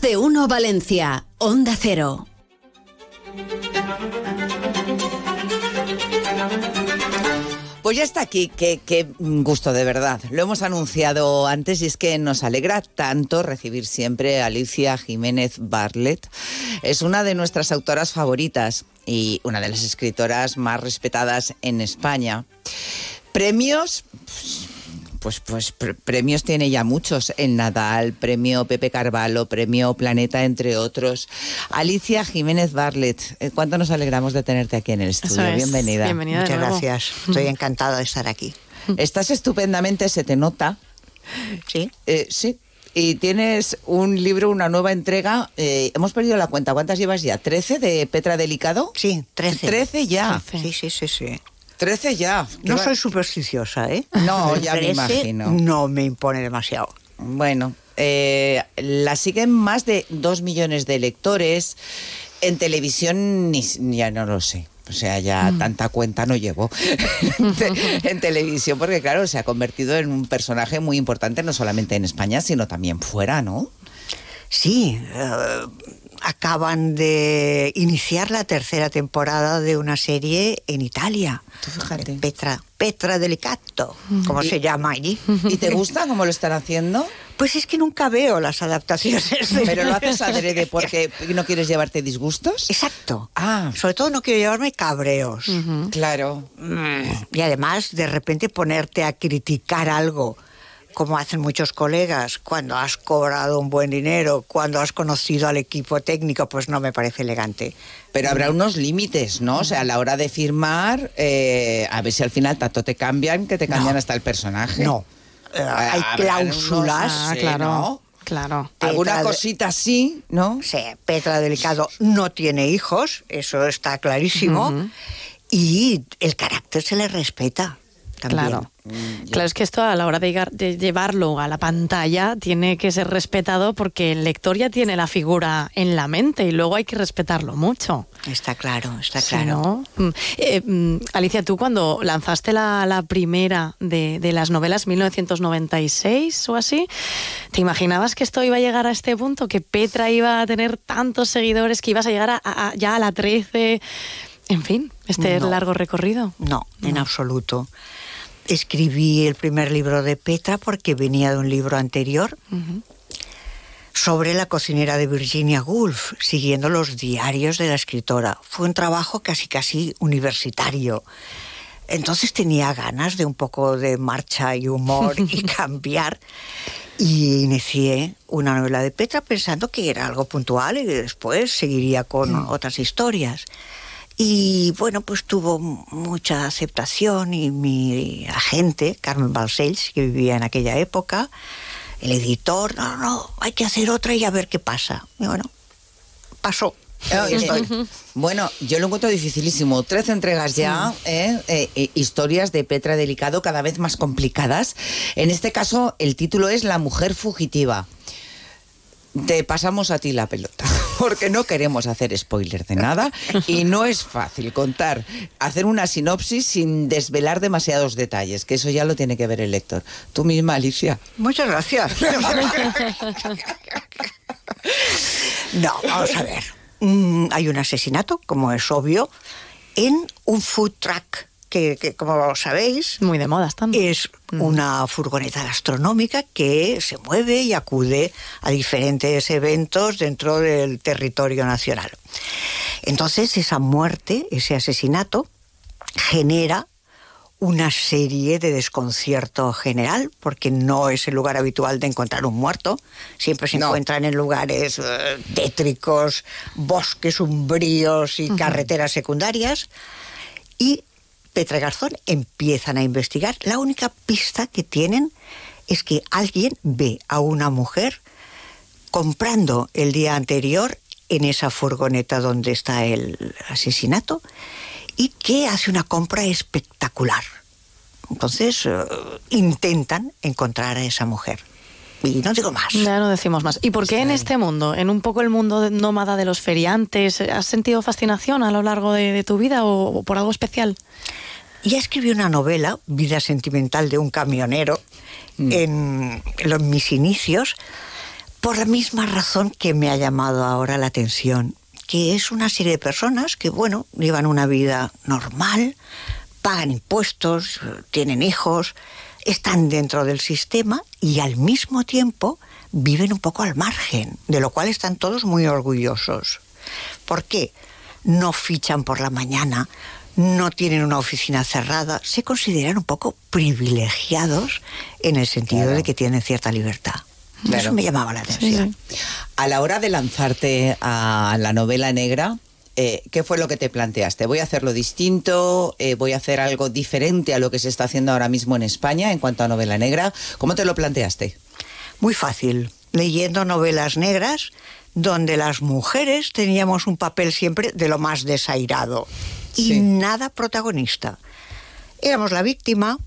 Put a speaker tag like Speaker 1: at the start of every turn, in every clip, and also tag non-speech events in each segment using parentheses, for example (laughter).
Speaker 1: De uno Valencia, Onda Cero.
Speaker 2: Pues ya está aquí, qué, gusto de verdad. Lo hemos anunciado antes y es que nos alegra tanto recibir siempre a Alicia Jiménez Barlet. Es una de nuestras autoras favoritas y una de las escritoras más respetadas en España. Premios, pues, pues premios tiene ya muchos. El Nadal, premio Pepe Carvalho, premio Planeta, entre otros. Alicia Jiménez Barlet, eh, ¿cuánto nos alegramos de tenerte aquí en el estudio? Bienvenida.
Speaker 3: Bienvenida. Muchas gracias. Estoy encantada de estar aquí. (laughs)
Speaker 2: Estás estupendamente, se te nota.
Speaker 3: Sí.
Speaker 2: Eh, sí. Y tienes un libro, una nueva entrega. Eh, hemos perdido la cuenta. ¿Cuántas llevas ya? ¿13 de Petra Delicado?
Speaker 3: Sí, 13.
Speaker 2: 13 ya.
Speaker 3: Sí, sí, sí, sí.
Speaker 2: 13 ya.
Speaker 3: No soy supersticiosa, ¿eh?
Speaker 2: No, ya me imagino.
Speaker 3: No me impone demasiado.
Speaker 2: Bueno, eh, la siguen más de dos millones de lectores. En televisión ni, ya no lo sé. O sea, ya mm. tanta cuenta no llevo (laughs) en televisión, porque claro, se ha convertido en un personaje muy importante, no solamente en España, sino también fuera, ¿no?
Speaker 3: Sí, eh, acaban de iniciar la tercera temporada de una serie en Italia.
Speaker 2: fíjate.
Speaker 3: Petra, Petra Delicato, como se llama allí.
Speaker 2: ¿Y te gusta cómo lo están haciendo?
Speaker 3: Pues es que nunca veo las adaptaciones.
Speaker 2: Pero lo haces (laughs) adrede porque no quieres llevarte disgustos.
Speaker 3: Exacto.
Speaker 2: Ah.
Speaker 3: Sobre todo no quiero llevarme cabreos.
Speaker 2: Claro.
Speaker 3: Mm. Y además, de repente ponerte a criticar algo como hacen muchos colegas, cuando has cobrado un buen dinero, cuando has conocido al equipo técnico, pues no me parece elegante.
Speaker 2: Pero habrá unos límites, ¿no? O sea, a la hora de firmar, eh, a ver si al final tanto te cambian que te cambian hasta el personaje.
Speaker 3: No. Eh, hay cláusulas.
Speaker 2: Ah, claro.
Speaker 4: Claro.
Speaker 2: Alguna cosita sí, ¿no?
Speaker 3: Sí, Petra Delicado no tiene hijos, eso está clarísimo. Y el carácter se le respeta.
Speaker 4: Claro. Mm, claro, es que esto a la hora de, llevarlo a la pantalla tiene que ser respetado porque el lector ya tiene la figura en la mente y luego hay que respetarlo mucho.
Speaker 3: Está claro, está claro.
Speaker 4: Mm, eh, mm, Alicia, tú cuando lanzaste la, primera de, las novelas 1996 o así, ¿te imaginabas que esto iba a llegar a este punto? ¿Que Petra iba a tener tantos seguidores, que ibas a llegar a, ya a la 13? En fin, este largo recorrido.
Speaker 3: no, en absoluto escribí el primer libro de Petra porque venía de un libro anterior sobre la cocinera de Virginia Woolf, siguiendo los diarios de la escritora. Fue un trabajo casi casi universitario. Entonces tenía ganas de un poco de marcha y humor y (laughs) cambiar. Y inicié una novela de Petra pensando que era algo puntual y después seguiría con mm. otras historias. Y bueno, pues tuvo mucha aceptación y mi agente, Carmen Balcells, que vivía en aquella época, el editor, no, no, hay que hacer otra y a ver qué pasa. Y bueno, pasó.
Speaker 2: Bueno, yo lo encuentro dificilísimo. Trece entregas ya, ¿eh? Eh, eh, historias de Petra Delicado cada vez más complicadas. En este caso, el título es La mujer fugitiva te pasamos a ti la pelota, porque no queremos hacer spoiler de nada y no es fácil contar, hacer una sinopsis sin desvelar demasiados detalles, que eso ya lo tiene que ver el lector. Tú misma, Alicia.
Speaker 3: Muchas gracias. no, vamos a ver. Mm, hay un asesinato, como es obvio, en un food truck que, como sabéis,
Speaker 4: muy de moda están.
Speaker 3: Es mm. una furgoneta gastronómica que se mueve y acude a diferentes eventos dentro del territorio nacional. Entonces, esa muerte, ese asesinato, genera una serie de desconcierto general, porque no es el lugar habitual de encontrar un muerto. Siempre se encuentran en lugares eh, tétricos, bosques umbríos y carreteras secundarias. Y Petra Garzón empiezan a investigar. La única pista que tienen es que alguien ve a una mujer comprando el día anterior en esa furgoneta donde está el asesinato y que hace una compra espectacular. Entonces eh, intentan encontrar a esa mujer. Y no digo más.
Speaker 4: Ya no decimos más. ¿Y por qué en este mundo, en un poco el mundo nómada de los feriantes, has sentido fascinación a lo largo de, tu vida o, por algo especial?
Speaker 3: Ya escribí una novela, Vida sentimental de un camionero, mm. en, en mis inicios, por la misma razón que me ha llamado ahora la atención, que es una serie de personas que, bueno, llevan una vida normal, pagan impuestos, tienen hijos, están dentro del sistema y al mismo tiempo viven un poco al margen, de lo cual están todos muy orgullosos. ¿Por qué? No fichan por la mañana, no tienen una oficina cerrada, se consideran un poco privilegiados en el sentido de que tienen cierta libertad. Eso me llamaba la atención.
Speaker 2: A la hora de lanzarte a la novela negra, eh, ¿qué fue lo que te planteaste? ¿Voy a hacerlo distinto? Eh, ¿Voy a hacer algo diferente a lo que se está haciendo ahora mismo en España en cuanto a novela negra? ¿Cómo te lo planteaste?
Speaker 3: Muy fácil, leyendo novelas negras donde las mujeres teníamos un papel siempre de lo más desairado y nada protagonista. Éramos la víctima,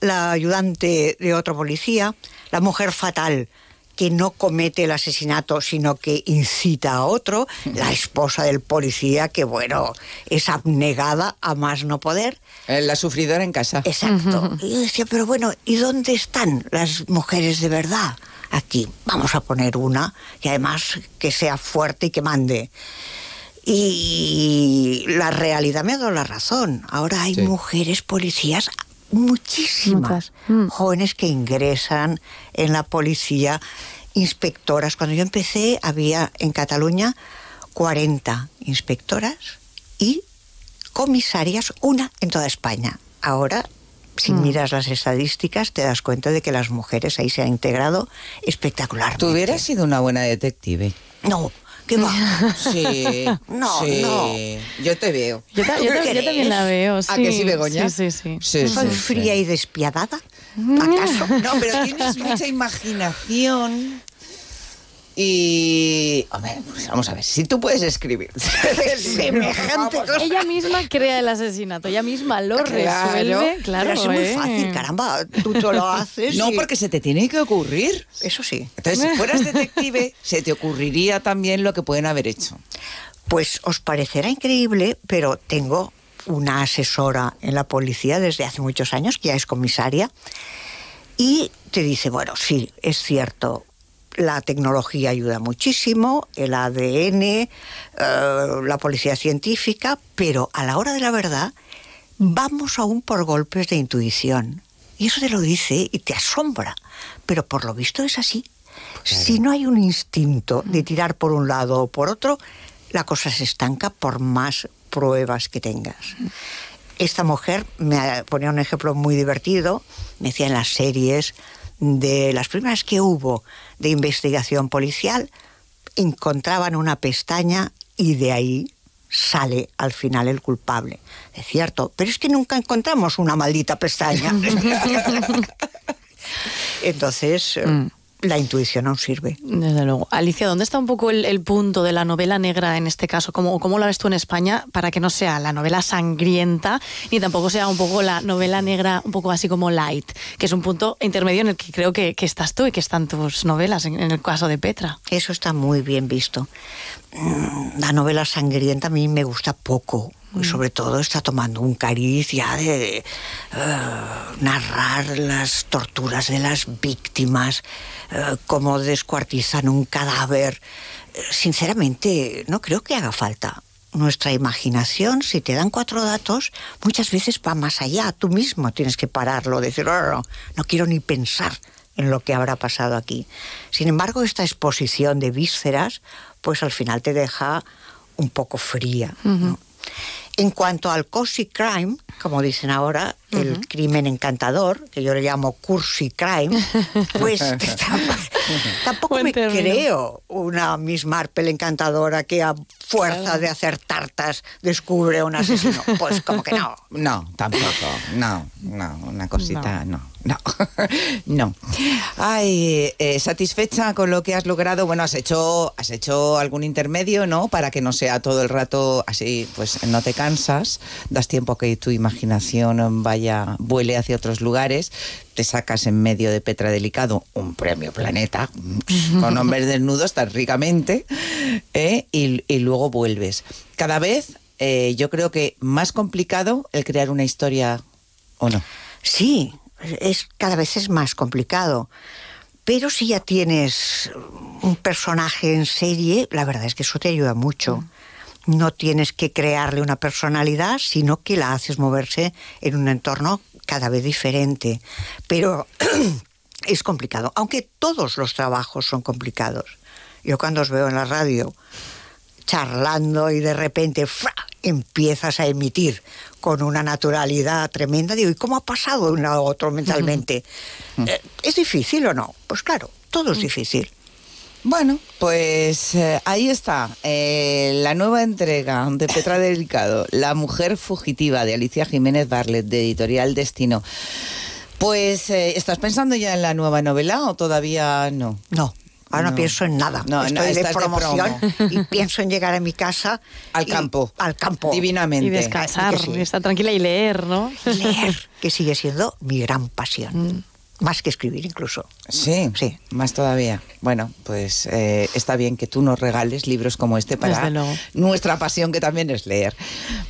Speaker 3: la ayudante de otro policía, la mujer fatal que no comete el asesinato, sino que incita a otro, la esposa del policía, que bueno, es abnegada a más no poder.
Speaker 2: Eh, la sufridora en casa.
Speaker 3: Exacto. Y yo decía, pero bueno, ¿y dónde están las mujeres de verdad? Aquí, vamos a poner una, y además que sea fuerte y que mande. Y la realidad me ha dado la razón. Ahora hay mujeres policías muchísimas mm. jóvenes que ingresan en la policía, inspectoras. Cuando yo empecé había en Cataluña 40 inspectoras y comisarias, una en toda España. Ahora, si mm. miras las estadísticas, te das cuenta de que las mujeres ahí se han integrado espectacularmente.
Speaker 2: ¿Tú hubieras sido una buena detective?
Speaker 3: No, ¿Qué va?
Speaker 2: Sí. (laughs)
Speaker 3: No, no.
Speaker 2: Yo te veo.
Speaker 4: Yo, también la veo, sí.
Speaker 2: ¿A que sí, Begoña?
Speaker 4: Sí, sí, sí.
Speaker 3: ¿Soy fría y despiadada? (laughs) ¿Acaso?
Speaker 2: No, pero tienes mucha imaginación. Y. Pues vamos a ver, si tú puedes escribir (laughs)
Speaker 3: semejante
Speaker 4: Ella misma crea el asesinato, ella misma lo resuelve. Claro,
Speaker 3: pero es muy
Speaker 4: ¿eh?
Speaker 3: fácil, caramba. Tú te lo haces.
Speaker 2: No, porque se te tiene que ocurrir.
Speaker 3: Eso sí.
Speaker 2: Entonces, si fueras (laughs) detective, se te ocurriría también lo que pueden haber hecho.
Speaker 3: Pues os parecerá increíble, pero tengo una asesora en la policía desde hace muchos años, que ya es comisaria, y te dice, bueno, sí, es cierto, la tecnología ayuda muchísimo, el ADN, eh, la policía científica, pero a la hora de la verdad vamos aún por golpes de intuición. Y eso te lo dice y te asombra, pero por lo visto es así. Si no hay un instinto de tirar por un lado o por otro, la cosa se estanca por más pruebas que tengas. Esta mujer me ponía un ejemplo muy divertido, me decía en las series, de las primeras que hubo de investigación policial, encontraban una pestaña y de ahí sale al final el culpable. Es cierto, pero es que nunca encontramos una maldita pestaña. (laughs) (laughs) Entonces, mm la intuición aún sirve.
Speaker 4: Desde luego. Alicia, ¿dónde está un poco el, punto de la novela negra en este caso? ¿Cómo, ¿Cómo la ves tú en España para que no sea la novela sangrienta ni tampoco sea un poco la novela negra un poco así como light, que es un punto intermedio en el que creo que, estás tú y que están tus novelas, en, el caso de Petra?
Speaker 3: Eso está muy bien visto. Mm, la novela sangrienta a mí me gusta poco Mm. sobre todo está tomando un cariz ya de eh, narrar las torturas de las víctimas, uh, cómo descuartizan un cadáver. Eh, sinceramente, no creo que haga falta. Nuestra imaginación, si te dan cuatro datos, muchas veces va más allá. Tú mismo tienes que pararlo, decir, no, no, no quiero ni pensar en lo que habrá pasado aquí. Sin embargo, esta exposición de vísceras, pues al final te deja un poco fría. En cuanto al cozy crime, como dicen ahora, el crimen encantador, que yo le llamo cursi crime, (laughs) pues (laughs) tampoco, me creo una Miss Marple encantadora que a fuerza de hacer tartas descubre un asesino. (laughs) Pues como que no.
Speaker 2: No, tampoco. No, no, una cosita, no. No, no. Ay, eh, satisfecha con lo que has logrado. Bueno, has hecho, has hecho algún intermedio, ¿no? Para que no sea todo el rato así, pues no te cansas, das tiempo a que tu imaginación vaya, vuele hacia otros lugares, te sacas en medio de Petra Delicado un premio Planeta (laughs) con hombres desnudos tan ricamente ¿eh? y, luego vuelves. Cada vez eh, yo creo que más complicado el crear una historia o no.
Speaker 3: Sí, es cada vez es más complicado. Pero si ya tienes un personaje en serie, la verdad es que eso te ayuda mucho. No tienes que crearle una personalidad, sino que la haces moverse en un entorno cada vez diferente. Pero (clears throat) es complicado, aunque todos los trabajos son complicados. Yo cuando os veo en la radio charlando y de repente ¡fra! empiezas a emitir con una naturalidad tremenda, digo, ¿y cómo ha pasado de uno a otro mentalmente? Eh, ¿Es difícil o no? Pues claro, todo es difícil.
Speaker 2: Bueno, pues eh, ahí está eh, la nueva entrega de Petra Delicado, La mujer fugitiva de Alicia Jiménez Barlet, de Editorial Destino. Pues, eh, ¿estás pensando ya en la nueva novela o todavía no?
Speaker 3: No. Ahora no,
Speaker 2: No.
Speaker 3: pienso en nada.
Speaker 2: No, no,
Speaker 3: Estoy de promoción
Speaker 2: promo.
Speaker 3: y pienso en llegar a mi casa.
Speaker 2: Al
Speaker 3: y-
Speaker 2: campo.
Speaker 3: Al campo.
Speaker 2: Divinamente.
Speaker 4: Y descansar,
Speaker 3: sí.
Speaker 4: y estar tranquila y leer, ¿no?
Speaker 3: Leer, que sigue siendo mi gran pasión. Más que escribir incluso.
Speaker 2: Sí,
Speaker 3: Sí.
Speaker 2: más todavía. Bueno, pues eh, está bien que tú nos regales libros como este para nuestra pasión que también es leer.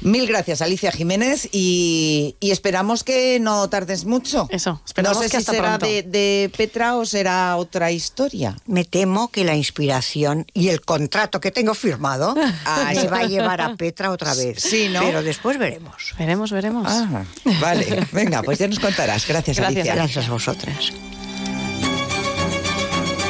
Speaker 2: Mil gracias, Alicia Jiménez, y, y esperamos que no tardes mucho.
Speaker 4: Eso, esperamos
Speaker 2: no sé
Speaker 4: que
Speaker 2: si
Speaker 4: hasta
Speaker 2: será
Speaker 4: pronto.
Speaker 2: de, de Petra o será otra historia.
Speaker 3: Me temo que la inspiración y el contrato que tengo firmado
Speaker 2: Ah,
Speaker 3: me
Speaker 2: sí.
Speaker 3: va a llevar a Petra otra vez.
Speaker 2: Sí, ¿no?
Speaker 3: Pero después veremos.
Speaker 4: Veremos, veremos.
Speaker 2: Ah, vale. (laughs) Venga, pues ya nos contarás. Gracias,
Speaker 4: Gracias.
Speaker 2: Alicia.
Speaker 3: Gracias a trás.